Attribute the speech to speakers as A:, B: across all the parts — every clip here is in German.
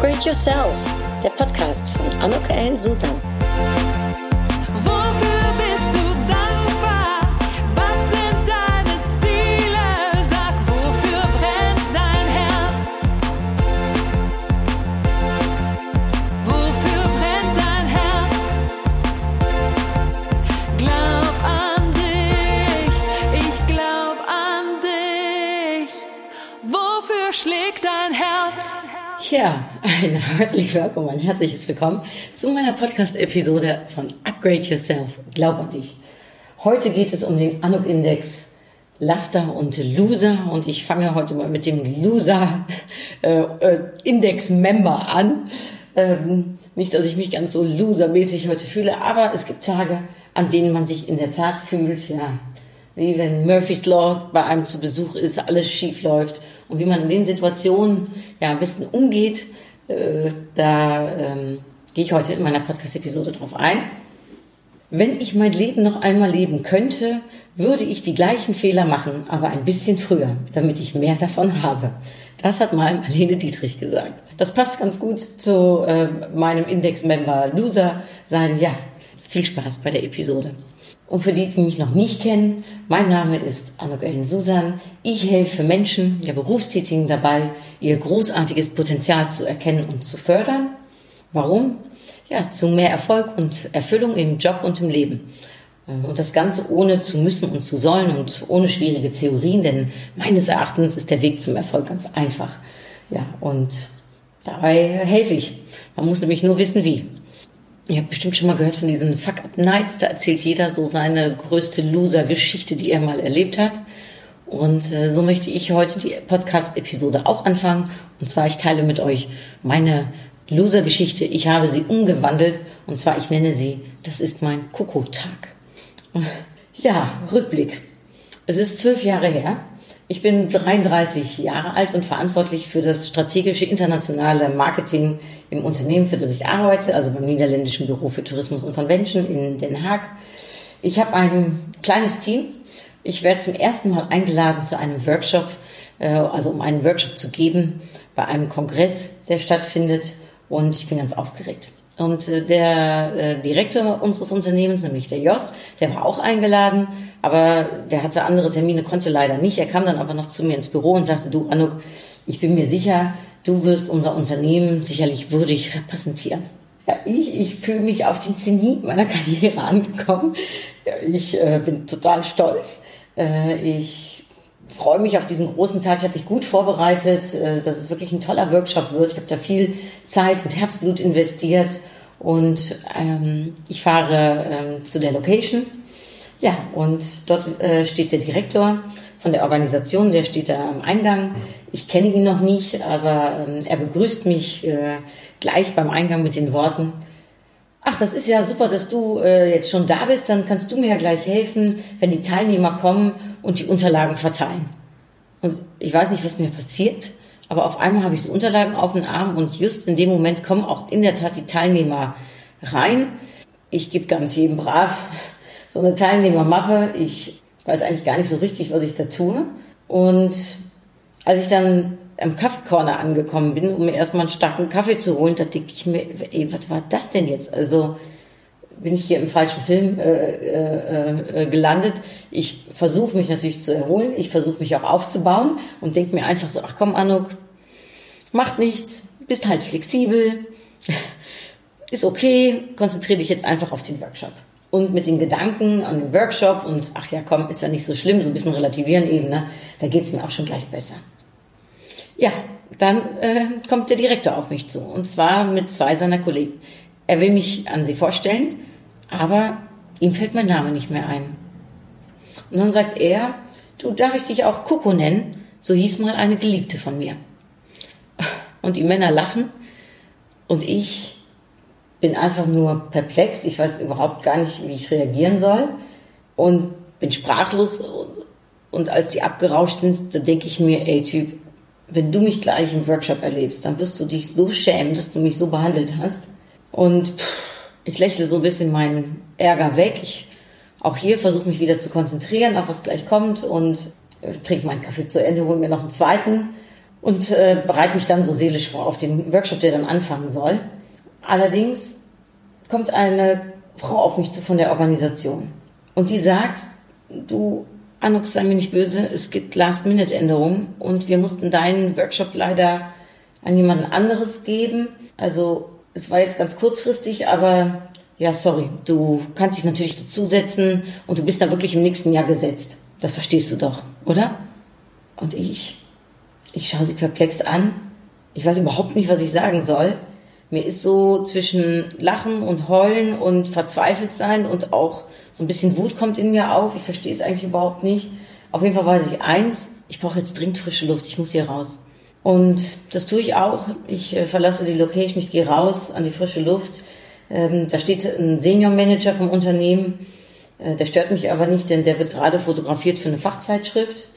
A: Upgrade Yourself, der Podcast von Anuk El Susan.
B: Ja, ein herzlich willkommen, ein herzliches Willkommen zu meiner Podcast-Episode von Upgrade Yourself. Glaub an dich. Heute geht es um den Anuk-Index Laster und Loser und ich fange heute mal mit dem Loser-Index-Member an. Ähm, nicht, dass ich mich ganz so losermäßig heute fühle, aber es gibt Tage, an denen man sich in der Tat fühlt, ja, wie wenn Murphy's Law bei einem zu Besuch ist, alles schief läuft und wie man in den Situationen ja am besten umgeht, äh, da ähm, gehe ich heute in meiner Podcast-Episode drauf ein. Wenn ich mein Leben noch einmal leben könnte, würde ich die gleichen Fehler machen, aber ein bisschen früher, damit ich mehr davon habe. Das hat mal Marlene Dietrich gesagt. Das passt ganz gut zu äh, meinem Index-Member Loser sein. Ja, viel Spaß bei der Episode. Und für die, die mich noch nicht kennen, mein Name ist Anuk Ellen Susan. Ich helfe Menschen, ja Berufstätigen dabei, ihr großartiges Potenzial zu erkennen und zu fördern. Warum? Ja, zu mehr Erfolg und Erfüllung im Job und im Leben. Und das Ganze ohne zu müssen und zu sollen und ohne schwierige Theorien, denn meines Erachtens ist der Weg zum Erfolg ganz einfach. Ja, und dabei helfe ich. Man muss nämlich nur wissen, wie. Ihr habt bestimmt schon mal gehört von diesen Fuck-Up-Nights. Da erzählt jeder so seine größte Loser-Geschichte, die er mal erlebt hat. Und äh, so möchte ich heute die Podcast-Episode auch anfangen. Und zwar, ich teile mit euch meine Loser-Geschichte. Ich habe sie umgewandelt. Und zwar, ich nenne sie, das ist mein Koko-Tag. Ja, Rückblick. Es ist zwölf Jahre her. Ich bin 33 Jahre alt und verantwortlich für das strategische internationale Marketing im Unternehmen, für das ich arbeite, also beim Niederländischen Büro für Tourismus und Convention in Den Haag. Ich habe ein kleines Team. Ich werde zum ersten Mal eingeladen zu einem Workshop, äh, also um einen Workshop zu geben bei einem Kongress, der stattfindet. Und ich bin ganz aufgeregt. Und äh, der äh, Direktor unseres Unternehmens, nämlich der Jos, der war auch eingeladen, aber der hatte andere Termine, konnte leider nicht. Er kam dann aber noch zu mir ins Büro und sagte, du Anuk, ich bin mir sicher, du wirst unser Unternehmen sicherlich würdig repräsentieren. Ja, ich, ich fühle mich auf den Zenit meiner Karriere angekommen. Ja, ich äh, bin total stolz. Äh, ich freue mich auf diesen großen Tag. Ich habe mich gut vorbereitet, äh, dass es wirklich ein toller Workshop wird. Ich habe da viel Zeit und Herzblut investiert und ähm, ich fahre ähm, zu der Location. Ja, und dort äh, steht der Direktor von der Organisation, der steht da am Eingang. Ich kenne ihn noch nicht, aber ähm, er begrüßt mich äh, gleich beim Eingang mit den Worten, Ach, das ist ja super, dass du äh, jetzt schon da bist. Dann kannst du mir ja gleich helfen, wenn die Teilnehmer kommen und die Unterlagen verteilen. Und ich weiß nicht, was mir passiert, aber auf einmal habe ich so Unterlagen auf den Arm und just in dem Moment kommen auch in der Tat die Teilnehmer rein. Ich gebe ganz jedem brav so eine Teilnehmermappe. Ich weiß eigentlich gar nicht so richtig, was ich da tue. Und als ich dann am Kaffeekorner angekommen bin, um mir erstmal einen starken Kaffee zu holen, da denke ich mir, ey, was war das denn jetzt? Also bin ich hier im falschen Film äh, äh, äh, gelandet. Ich versuche mich natürlich zu erholen, ich versuche mich auch aufzubauen und denke mir einfach so, ach komm, Anuk, macht nichts, bist halt flexibel, ist okay, konzentriere dich jetzt einfach auf den Workshop. Und mit den Gedanken an den Workshop und ach ja, komm, ist ja nicht so schlimm, so ein bisschen relativieren eben, ne? da geht's mir auch schon gleich besser. Ja, dann äh, kommt der Direktor auf mich zu und zwar mit zwei seiner Kollegen. Er will mich an sie vorstellen, aber ihm fällt mein Name nicht mehr ein. Und dann sagt er, du darf ich dich auch Coco nennen? So hieß mal eine Geliebte von mir. Und die Männer lachen und ich bin einfach nur perplex. Ich weiß überhaupt gar nicht, wie ich reagieren soll und bin sprachlos. Und als die abgerauscht sind, da denke ich mir, ey Typ, wenn du mich gleich im Workshop erlebst, dann wirst du dich so schämen, dass du mich so behandelt hast. Und pff, ich lächle so ein bisschen meinen Ärger weg. Ich auch hier versuche mich wieder zu konzentrieren auf was gleich kommt und äh, trinke meinen Kaffee zu Ende, hole mir noch einen zweiten und äh, bereite mich dann so seelisch vor auf den Workshop, der dann anfangen soll. Allerdings kommt eine Frau auf mich zu von der Organisation und die sagt, du, Anux, sei mir nicht böse, es gibt Last-Minute-Änderungen und wir mussten deinen Workshop leider an jemanden anderes geben. Also es war jetzt ganz kurzfristig, aber ja, sorry, du kannst dich natürlich dazusetzen und du bist da wirklich im nächsten Jahr gesetzt. Das verstehst du doch, oder? Und ich, ich schaue sie perplex an. Ich weiß überhaupt nicht, was ich sagen soll. Mir ist so zwischen Lachen und Heulen und verzweifelt sein und auch so ein bisschen Wut kommt in mir auf. Ich verstehe es eigentlich überhaupt nicht. Auf jeden Fall weiß ich eins, ich brauche jetzt dringend frische Luft. Ich muss hier raus. Und das tue ich auch. Ich äh, verlasse die Location, ich gehe raus an die frische Luft. Ähm, da steht ein Senior Manager vom Unternehmen. Äh, der stört mich aber nicht, denn der wird gerade fotografiert für eine Fachzeitschrift.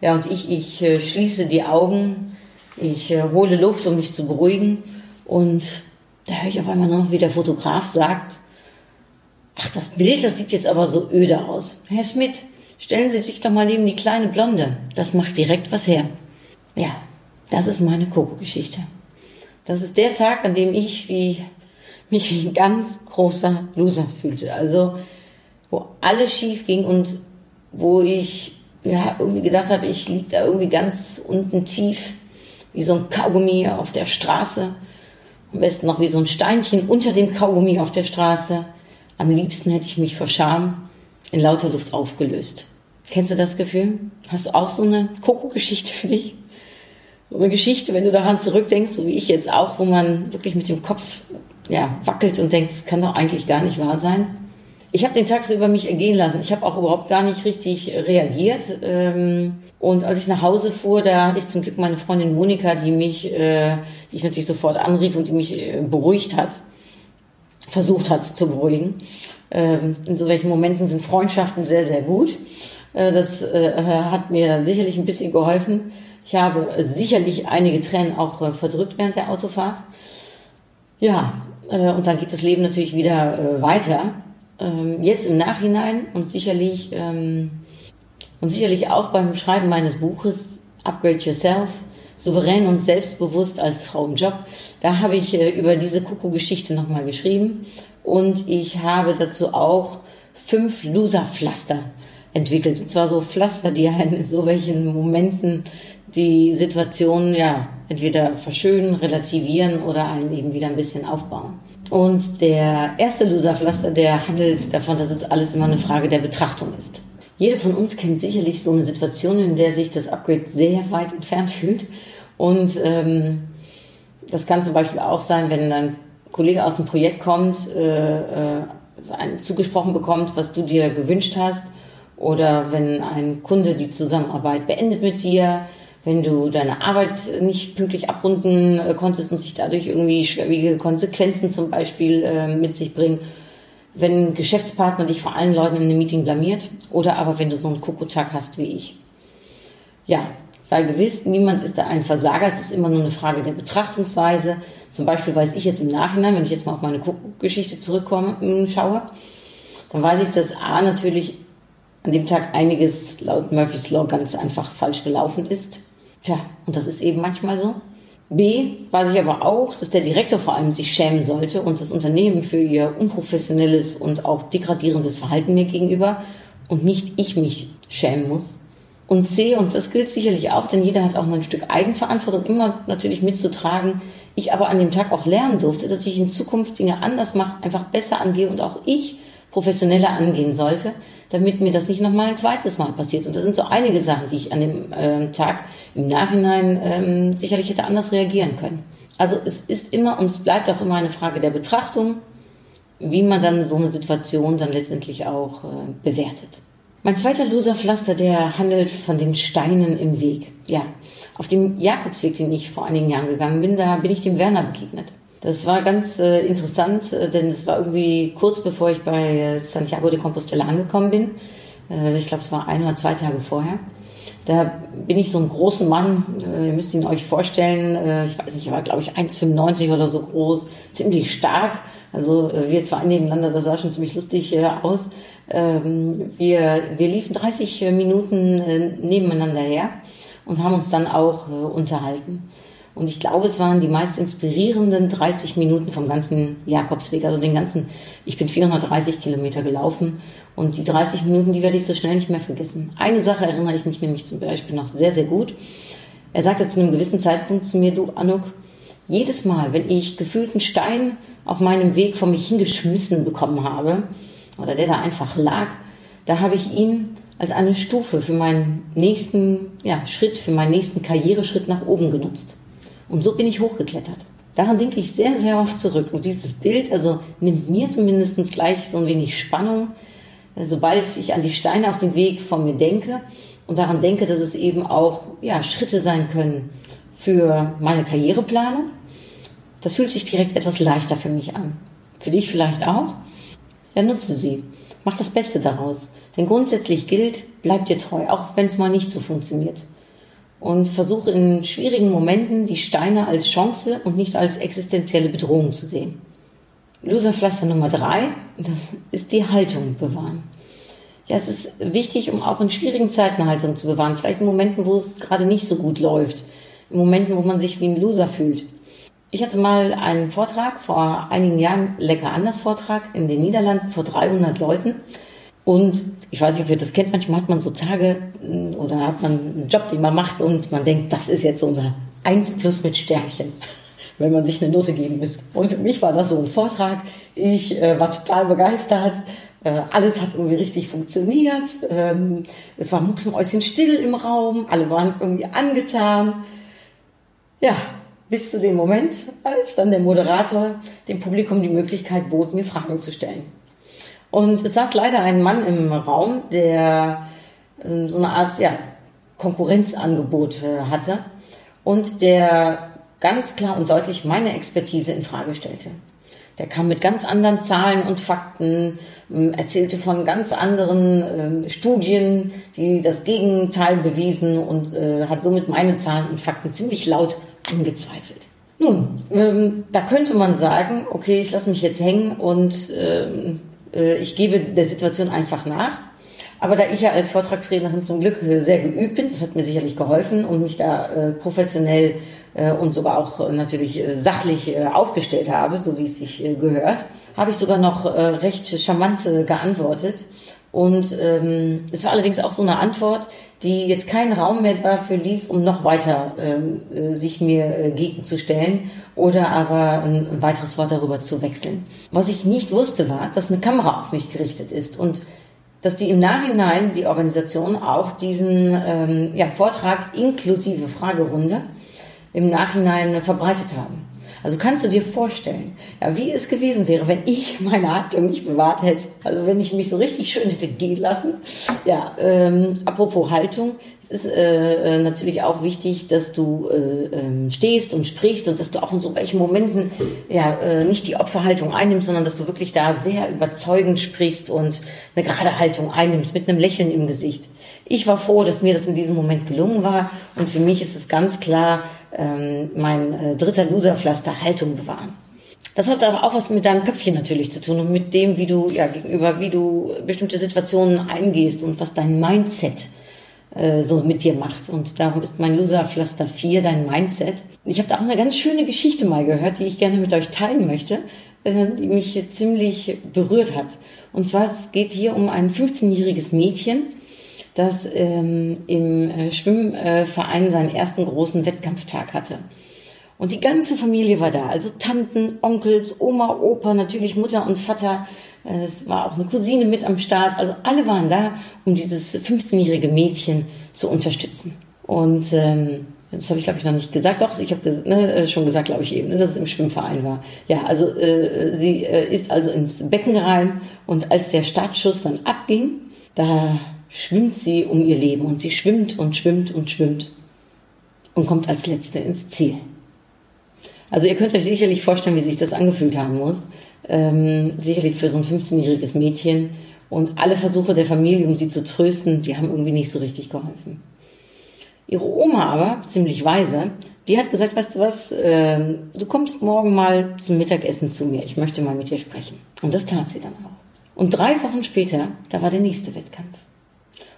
B: Ja, und ich, ich äh, schließe die Augen, ich hole Luft, um mich zu beruhigen. Und da höre ich auf einmal noch, wie der Fotograf sagt, ach, das Bild, das sieht jetzt aber so öde aus. Herr Schmidt, stellen Sie sich doch mal neben die kleine Blonde. Das macht direkt was her. Ja, das ist meine Koko-Geschichte. Das ist der Tag, an dem ich wie, mich wie ein ganz großer Loser fühlte. Also, wo alles schief ging und wo ich ja, irgendwie gedacht habe, ich liege da irgendwie ganz unten tief, wie so ein Kaugummi auf der Straße. Am besten noch wie so ein Steinchen unter dem Kaugummi auf der Straße. Am liebsten hätte ich mich vor Scham in lauter Luft aufgelöst. Kennst du das Gefühl? Hast du auch so eine Koko-Geschichte für dich? So eine Geschichte, wenn du daran zurückdenkst, so wie ich jetzt auch, wo man wirklich mit dem Kopf ja, wackelt und denkt, das kann doch eigentlich gar nicht wahr sein. Ich habe den Tag so über mich ergehen lassen. Ich habe auch überhaupt gar nicht richtig reagiert. Ähm, und als ich nach Hause fuhr, da hatte ich zum Glück meine Freundin Monika, die mich, äh, die ich natürlich sofort anrief und die mich äh, beruhigt hat, versucht hat zu beruhigen. Ähm, in so welchen Momenten sind Freundschaften sehr, sehr gut. Äh, das hat mir sicherlich ein bisschen geholfen. Ich habe sicherlich einige Tränen auch äh, verdrückt während der Autofahrt. Ja, äh, und dann geht das Leben natürlich wieder äh, weiter. Ähm, jetzt im Nachhinein und sicherlich, ähm, und sicherlich auch beim Schreiben meines Buches Upgrade Yourself, souverän und selbstbewusst als Frau im Job, da habe ich über diese Kuckuck-Geschichte nochmal geschrieben und ich habe dazu auch fünf Loser-Pflaster entwickelt. Und zwar so Pflaster, die einen in so welchen Momenten die Situation ja entweder verschönen, relativieren oder einen eben wieder ein bisschen aufbauen. Und der erste Loserpflaster, der handelt davon, dass es alles immer eine Frage der Betrachtung ist. Jeder von uns kennt sicherlich so eine Situation, in der sich das Upgrade sehr weit entfernt fühlt. Und ähm, das kann zum Beispiel auch sein, wenn ein Kollege aus dem Projekt kommt, äh, äh, zugesprochen bekommt, was du dir gewünscht hast, oder wenn ein Kunde die Zusammenarbeit beendet mit dir, wenn du deine Arbeit nicht pünktlich abrunden äh, konntest und sich dadurch irgendwie schwerwiegende Konsequenzen zum Beispiel äh, mit sich bringen, wenn ein Geschäftspartner dich vor allen Leuten in einem Meeting blamiert oder aber wenn du so einen Kokotag hast wie ich. Ja, sei gewiss, niemand ist da ein Versager, es ist immer nur eine Frage der Betrachtungsweise. Zum Beispiel weiß ich jetzt im Nachhinein, wenn ich jetzt mal auf meine Geschichte zurückkomme, hm, schaue, dann weiß ich, dass A natürlich an dem Tag einiges laut Murphy's Law ganz einfach falsch gelaufen ist. Tja, und das ist eben manchmal so. B, weiß ich aber auch, dass der Direktor vor allem sich schämen sollte und das Unternehmen für ihr unprofessionelles und auch degradierendes Verhalten mir gegenüber und nicht ich mich schämen muss. Und C, und das gilt sicherlich auch, denn jeder hat auch mal ein Stück Eigenverantwortung immer natürlich mitzutragen. Ich aber an dem Tag auch lernen durfte, dass ich in Zukunft Dinge anders mache, einfach besser angehe und auch ich professioneller angehen sollte, damit mir das nicht nochmal ein zweites Mal passiert. Und das sind so einige Sachen, die ich an dem äh, Tag im Nachhinein ähm, sicherlich hätte anders reagieren können. Also es ist immer und es bleibt auch immer eine Frage der Betrachtung, wie man dann so eine Situation dann letztendlich auch äh, bewertet. Mein zweiter Loserpflaster, der handelt von den Steinen im Weg. Ja, auf dem Jakobsweg, den ich vor einigen Jahren gegangen bin, da bin ich dem Werner begegnet. Das war ganz äh, interessant, äh, denn es war irgendwie kurz bevor ich bei äh, Santiago de Compostela angekommen bin. Äh, ich glaube, es war ein oder zwei Tage vorher. Da bin ich so einen großen Mann, ihr müsst ihn euch vorstellen, ich weiß nicht, er war glaube ich 1,95 oder so groß, ziemlich stark. Also wir zwei nebeneinander, das sah schon ziemlich lustig aus. Ähm, wir, wir liefen 30 Minuten nebeneinander her und haben uns dann auch unterhalten. Und ich glaube, es waren die meist inspirierenden 30 Minuten vom ganzen Jakobsweg, also den ganzen, ich bin 430 Kilometer gelaufen und die 30 Minuten, die werde ich so schnell nicht mehr vergessen. Eine Sache erinnere ich mich nämlich zum Beispiel noch sehr, sehr gut. Er sagte zu einem gewissen Zeitpunkt zu mir, du Anuk, jedes Mal, wenn ich gefühlten Stein auf meinem Weg von mich hingeschmissen bekommen habe, oder der da einfach lag, da habe ich ihn als eine Stufe für meinen nächsten ja, Schritt, für meinen nächsten Karriereschritt nach oben genutzt. Und so bin ich hochgeklettert. Daran denke ich sehr, sehr oft zurück. Und dieses Bild, also nimmt mir zumindest gleich so ein wenig Spannung, äh, sobald ich an die Steine auf dem Weg von mir denke und daran denke, dass es eben auch ja, Schritte sein können für meine Karriereplanung. Das fühlt sich direkt etwas leichter für mich an. Für dich vielleicht auch? Ja, nutze sie. Mach das Beste daraus. Denn grundsätzlich gilt, bleib dir treu, auch wenn es mal nicht so funktioniert. Und versuche in schwierigen Momenten die Steine als Chance und nicht als existenzielle Bedrohung zu sehen. Loserpflaster Nummer drei, das ist die Haltung bewahren. Ja, es ist wichtig, um auch in schwierigen Zeiten Haltung zu bewahren. Vielleicht in Momenten, wo es gerade nicht so gut läuft. In Momenten, wo man sich wie ein Loser fühlt. Ich hatte mal einen Vortrag vor einigen Jahren, lecker anders Vortrag in den Niederlanden vor 300 Leuten. Und ich weiß nicht, ob ihr das kennt, manchmal hat man so Tage mm, oder hat man einen Job, den man macht und man denkt, das ist jetzt unser 1 plus mit Sternchen, wenn man sich eine Note geben müsste. Und für mich war das so ein Vortrag. Ich äh, war total begeistert. Äh, alles hat irgendwie richtig funktioniert. Ähm, es war mucksmäuschen still im Raum. Alle waren irgendwie angetan. Ja, bis zu dem Moment, als dann der Moderator dem Publikum die Möglichkeit bot, mir Fragen zu stellen. Und es saß leider ein Mann im Raum, der äh, so eine Art ja, Konkurrenzangebot äh, hatte und der ganz klar und deutlich meine Expertise in Frage stellte. Der kam mit ganz anderen Zahlen und Fakten, ähm, erzählte von ganz anderen äh, Studien, die das Gegenteil bewiesen und äh, hat somit meine Zahlen und Fakten ziemlich laut angezweifelt. Nun, ähm, da könnte man sagen, okay, ich lasse mich jetzt hängen und ähm, ich gebe der Situation einfach nach. Aber da ich ja als Vortragstrainerin zum Glück äh, sehr geübt bin, das hat mir sicherlich geholfen und mich da äh, professionell äh, und sogar auch äh, natürlich äh, sachlich aufgestellt habe, so wie es sich gehört, habe ich sogar noch recht charmant geantwortet und ähm, es war allerdings auch so eine Antwort, die jetzt keinen Raum mehr dafür ließ, um noch weiter ähm, äh, sich mir äh, gegenzustellen oder aber ein weiteres Wort darüber zu wechseln. Was ich nicht wusste, war, dass eine Kamera auf mich gerichtet ist und dass die im Nachhinein die Organisation auch diesen ähm, ja, Vortrag inklusive Fragerunde im Nachhinein verbreitet haben. Also kannst du dir vorstellen, ja, wie es gewesen wäre, wenn ich meine Haltung nicht bewahrt hätte. Also wenn ich mich so richtig schön hätte gehen lassen. Ja, ähm, apropos Haltung, es ist äh, äh natürlich auch wichtig, dass du äh, äh, stehst und sprichst und dass du auch in so welchen Momenten ja äh, nicht die Opferhaltung einnimmst, sondern dass du wirklich da sehr überzeugend sprichst und eine gerade Haltung einnimmst mit einem Lächeln im Gesicht. Ich war froh, dass mir das in diesem Moment gelungen war und für mich ist es ganz klar, ähm, mein äh, dritter Loserpflaster Haltung bewahren. Das hat aber auch was mit deinem Köpfchen natürlich zu tun und mit dem, wie du ja gegenüber, wie du bestimmte Situationen eingehst und was dein Mindset äh, so mit dir macht. Und darum ist mein Loserpflaster 4 dein Mindset. Ich habe da auch eine ganz schöne Geschichte mal gehört, die ich gerne mit euch teilen möchte, äh, die mich ziemlich berührt hat. Und zwar es geht hier um ein 15-jähriges Mädchen, das ähm, im äh, Schwimmverein seinen ersten großen Wettkampftag hatte. Und die ganze Familie war da, also Tanten, Onkels, Oma, Opa, natürlich Mutter und Vater. Äh, es war auch eine Cousine mit am Start. Also alle waren da, um dieses 15-jährige Mädchen zu unterstützen. Und ähm, das habe ich, glaube ich, noch nicht gesagt. Doch, ich habe ne, äh, schon gesagt, glaube ich, eben, ne, dass es im Schwimmverein war. Ja, also äh, sie äh, ist also ins Becken rein und als der Startschuss dann abging, da schwimmt sie um ihr Leben und sie schwimmt und schwimmt und schwimmt und kommt als Letzte ins Ziel. Also ihr könnt euch sicherlich vorstellen, wie sich das angefühlt haben muss. Ähm, sicherlich für so ein 15-jähriges Mädchen. Und alle Versuche der Familie, um sie zu trösten, die haben irgendwie nicht so richtig geholfen. Ihre Oma aber, ziemlich weise, die hat gesagt, weißt du was, ähm, du kommst morgen mal zum Mittagessen zu mir. Ich möchte mal mit dir sprechen. Und das tat sie dann auch. Und drei Wochen später, da war der nächste Wettkampf.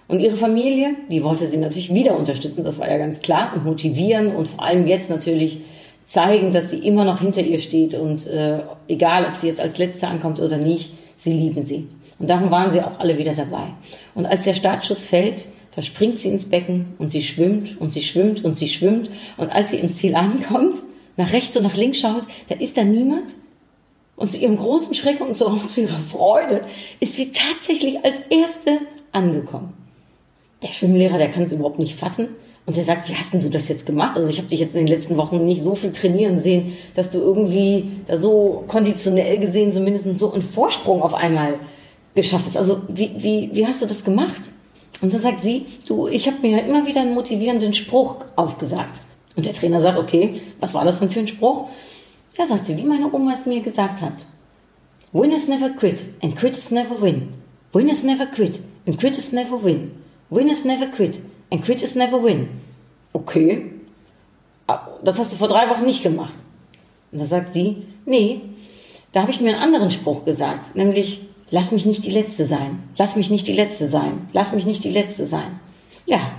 B: Und ihre Familie, die wollte sie natürlich wieder unterstützen, das war ja ganz klar, und motivieren und vor allem jetzt natürlich zeigen, dass sie immer noch hinter ihr steht und äh, egal, ob sie jetzt als Letzte ankommt oder nicht, sie lieben sie. Und darum waren sie auch alle wieder dabei. Und als der Startschuss fällt, da springt sie ins Becken und sie schwimmt und sie schwimmt und sie schwimmt. Und als sie im Ziel ankommt, nach rechts und nach links schaut, da ist da niemand. Und zu ihrem großen Schreck und zu ihrer Freude ist sie tatsächlich als Erste angekommen. Der Schwimmlehrer, der kann es überhaupt nicht fassen. Und der sagt, wie hast denn du das jetzt gemacht? Also ich habe dich jetzt in den letzten Wochen nicht so viel trainieren sehen, dass du irgendwie da so konditionell gesehen zumindest so einen Vorsprung auf einmal geschafft hast. Also wie, wie, wie hast du das gemacht? Und dann sagt sie, du, ich habe mir immer wieder einen motivierenden Spruch aufgesagt. Und der Trainer sagt, okay, was war das denn für ein Spruch? Ja, sagt sie, wie meine Oma es mir gesagt hat. Winners never quit and quitters never win. Winners never quit and quitters never win. Winners never quit and quitters never win. Okay, ah, das hast du vor drei Wochen nicht gemacht. Und da sagt sie, nee, da habe ich mir einen anderen Spruch gesagt, nämlich, lass mich nicht die Letzte sein, lass mich nicht die Letzte sein, lass mich nicht die Letzte sein. Ja,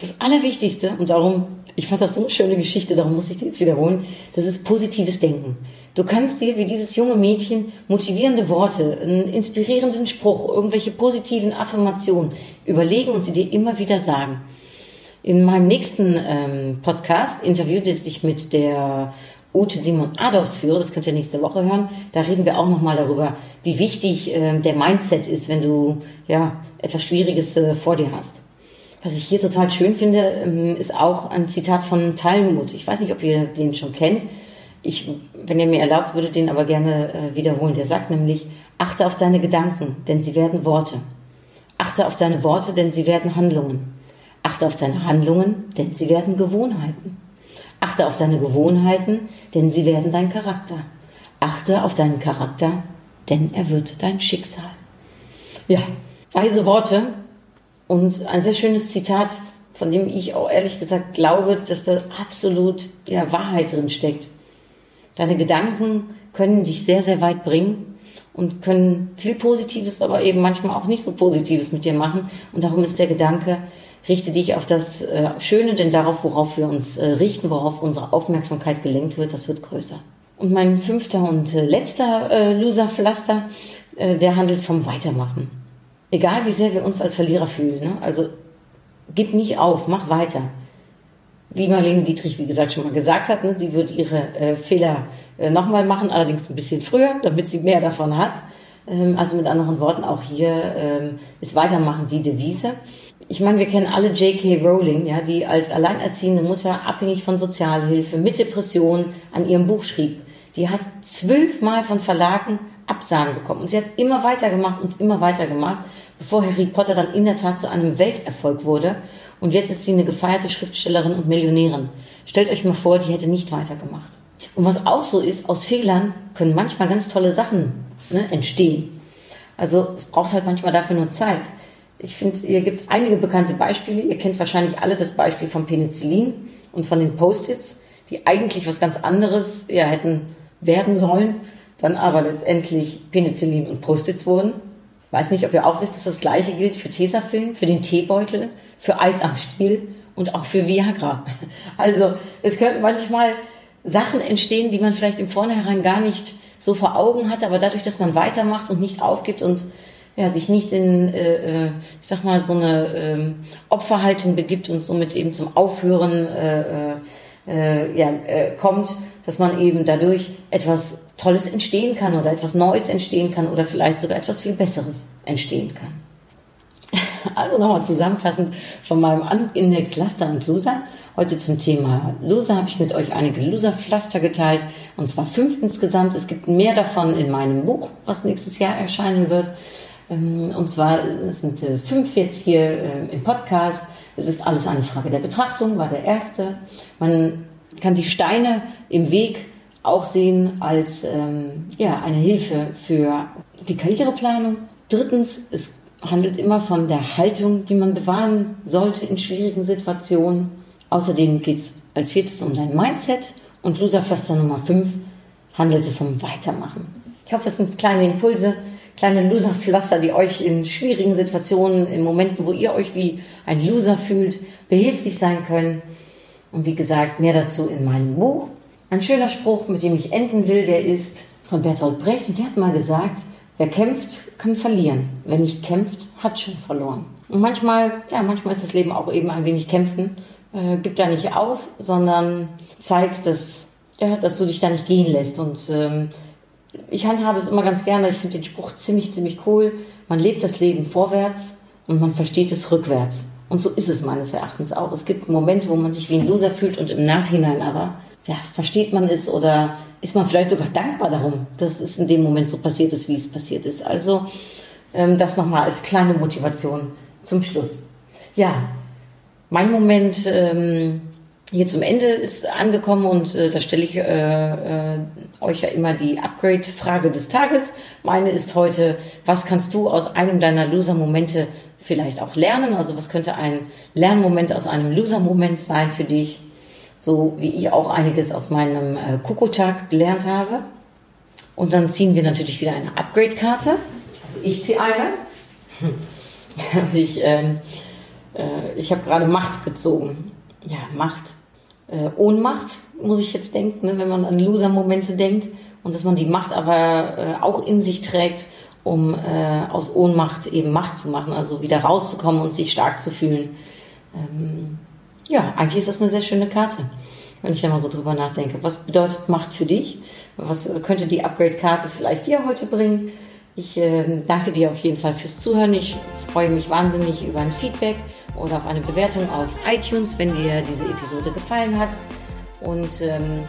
B: das Allerwichtigste, und darum, ich fand das so eine schöne Geschichte, darum muss ich die jetzt wiederholen, das ist positives Denken. Du kannst dir wie dieses junge Mädchen motivierende Worte, einen inspirierenden Spruch, irgendwelche positiven Affirmationen überlegen und sie dir immer wieder sagen. In meinem nächsten ähm, Podcast interviewte ich mit der Ute Simon Adolfs führe, das könnt ihr nächste Woche hören. Da reden wir auch nochmal darüber, wie wichtig äh, der Mindset ist, wenn du ja etwas Schwieriges äh, vor dir hast. Was ich hier total schön finde, ähm, ist auch ein Zitat von Talmud. Ich weiß nicht, ob ihr den schon kennt. Ich, wenn ihr mir erlaubt, würde den aber gerne äh, wiederholen. Der sagt nämlich, achte auf deine Gedanken, denn sie werden Worte. Achte auf deine Worte, denn sie werden Handlungen. Achte auf deine Handlungen, denn sie werden Gewohnheiten. Achte auf deine Gewohnheiten, denn sie werden dein Charakter. Achte auf deinen Charakter, denn er wird dein Schicksal. Ja, weise Worte und ein sehr schönes Zitat, von dem ich auch ehrlich gesagt glaube, dass da absolut ja, Wahrheit drin steckt. Deine Gedanken können dich sehr, sehr weit bringen und können viel Positives, aber eben manchmal auch nicht so Positives mit dir machen. Und darum ist der Gedanke, richte dich auf das äh, Schöne, denn darauf, worauf wir uns äh, richten, worauf unsere Aufmerksamkeit gelenkt wird, das wird größer. Und mein fünfter und äh, letzter Loser-Pflaster, der handelt vom Weitermachen. Egal wie sehr wir uns als Verlierer fühlen, ne? also gib nicht auf, mach weiter wie Marlene Dietrich, wie gesagt, schon mal gesagt hat, ne, sie wird ihre äh, Fehler äh, nochmal machen, allerdings ein bisschen früher, damit sie mehr davon hat. Ähm, also mit anderen Worten, auch hier ähm, ist Weitermachen die Devise. Ich meine, wir kennen alle J.K. Rowling, ja, die als alleinerziehende Mutter abhängig von Sozialhilfe mit Depression an ihrem Buch schrieb. Die hat zwölfmal von Verlagen Absagen bekommen. Und sie hat immer weitergemacht und immer weitergemacht, bevor Harry Potter dann in der Tat zu einem Welterfolg wurde. Und jetzt ist sie eine gefeierte Schriftstellerin und Millionärin. Stellt euch mal vor, die hätte nicht weitergemacht. Und was auch so ist, aus Fehlern können manchmal ganz tolle Sachen ne, entstehen. Also es braucht halt manchmal dafür nur Zeit. Ich finde, hier gibt es einige bekannte Beispiele. Ihr kennt wahrscheinlich alle das Beispiel von Penicillin und von den Post-its, die eigentlich was ganz anderes ja, hätten werden sollen, dann aber letztendlich Penicillin und Post-its wurden. Weiß nicht, ob ihr auch wisst, dass das gleiche gilt für Tesafilm, für den Teebeutel, für Eis am Stiel und auch für Viagra. Also es könnten manchmal Sachen entstehen, die man vielleicht im Vornherein gar nicht so vor Augen hatte, aber dadurch, dass man weitermacht und nicht aufgibt und ja, sich nicht in, äh, äh ich sag mal, so eine äh, Opferhaltung begibt und somit eben zum Aufhören äh, äh, äh, ja, äh, kommt, dass man eben dadurch etwas Tolles entstehen kann oder etwas Neues entstehen kann oder vielleicht sogar etwas viel Besseres entstehen kann. Also nochmal zusammenfassend von meinem Index Laster und Loser. Heute zum Thema Loser habe ich mit euch einige Loser-Pflaster geteilt und zwar fünf insgesamt. Es gibt mehr davon in meinem Buch, was nächstes Jahr erscheinen wird. Ähm, und zwar sind äh, fünf jetzt hier äh, im Podcast. Es ist alles eine Frage der Betrachtung, war der erste. Man kann die Steine im Weg auch sehen als ähm, ja, eine Hilfe für die Karriereplanung. Drittens, es handelt immer von der Haltung, die man bewahren sollte in schwierigen Situationen. Außerdem geht es als viertes um dein Mindset und Loserpflaster Nummer 5 handelte vom Weitermachen. Ich hoffe, es sind kleine Impulse, kleine Loserpflaster, die euch in schwierigen Situationen, in Momenten, wo ihr euch wie ein Loser fühlt, behilflich sein können. Und wie gesagt, mehr dazu in meinem Buch. Ein schöner Spruch, mit dem ich enden will, der ist von Bertolt Brecht. Und der hat mal gesagt, wer kämpft, kann verlieren. Wer nicht kämpft, hat schon verloren. Und manchmal, ja, manchmal ist das Leben auch eben ein wenig kämpfen. Äh, gib da nicht auf, sondern zeigt, dass, ja, dass du dich da nicht gehen lässt. Und ähm, ich handhabe es immer ganz gerne. Ich finde den Spruch ziemlich, ziemlich cool. Man lebt das Leben vorwärts und man versteht es rückwärts. Und so ist es meines Erachtens auch. Es gibt Momente, wo man sich wie ein Loser fühlt und im Nachhinein aber, ja, versteht man es oder ist man vielleicht sogar dankbar darum, dass es in dem Moment so passiert ist, wie es passiert ist. Also ähm, das nochmal als kleine Motivation zum Schluss. Ja, mein Moment ähm, hier zum Ende ist angekommen und äh, da stelle ich äh, äh, euch ja immer die Upgrade-Frage des Tages. Meine ist heute, was kannst du aus einem deiner Loser-Momente vielleicht auch lernen? Also was könnte ein Lernmoment aus einem Loser-Moment sein für dich? So wie ich auch einiges aus meinem äh, Kokotag gelernt habe. Und dann ziehen wir natürlich wieder eine Upgrade-Karte. Also ich ziehe eine. Und ich, ähm, äh, ich habe gerade Macht gezogen. Ja, Macht. Äh, Ohnmacht, muss ich jetzt denken, ne, wenn man an Loser-Momente denkt. Und dass man die Macht aber äh, auch in sich trägt, um äh, aus Ohnmacht eben Macht zu machen, also wieder rauszukommen und sich stark zu fühlen. Ähm, ja, eigentlich ist das eine sehr schöne Karte, wenn ich da mal so drüber nachdenke. Was bedeutet Macht für dich? Was könnte die Upgrade-Karte vielleicht dir heute bringen? Ich äh, danke dir auf jeden Fall fürs Zuhören. Ich freue mich wahnsinnig über ein Feedback oder auf eine Bewertung auf iTunes, wenn dir diese Episode gefallen hat. Und ähm,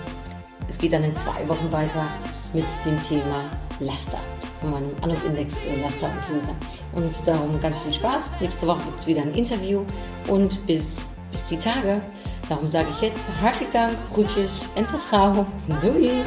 B: es geht dann in zwei Wochen weiter mit dem Thema Laster, von meinem Anruf-Index äh, Laster und Loser. Und darum ganz viel Spaß. Nächste Woche gibt es wieder ein Interview und bis, bis die Tage. Darum sage ich jetzt herzlichen Dank, Rutjes en tot gauw. Doei!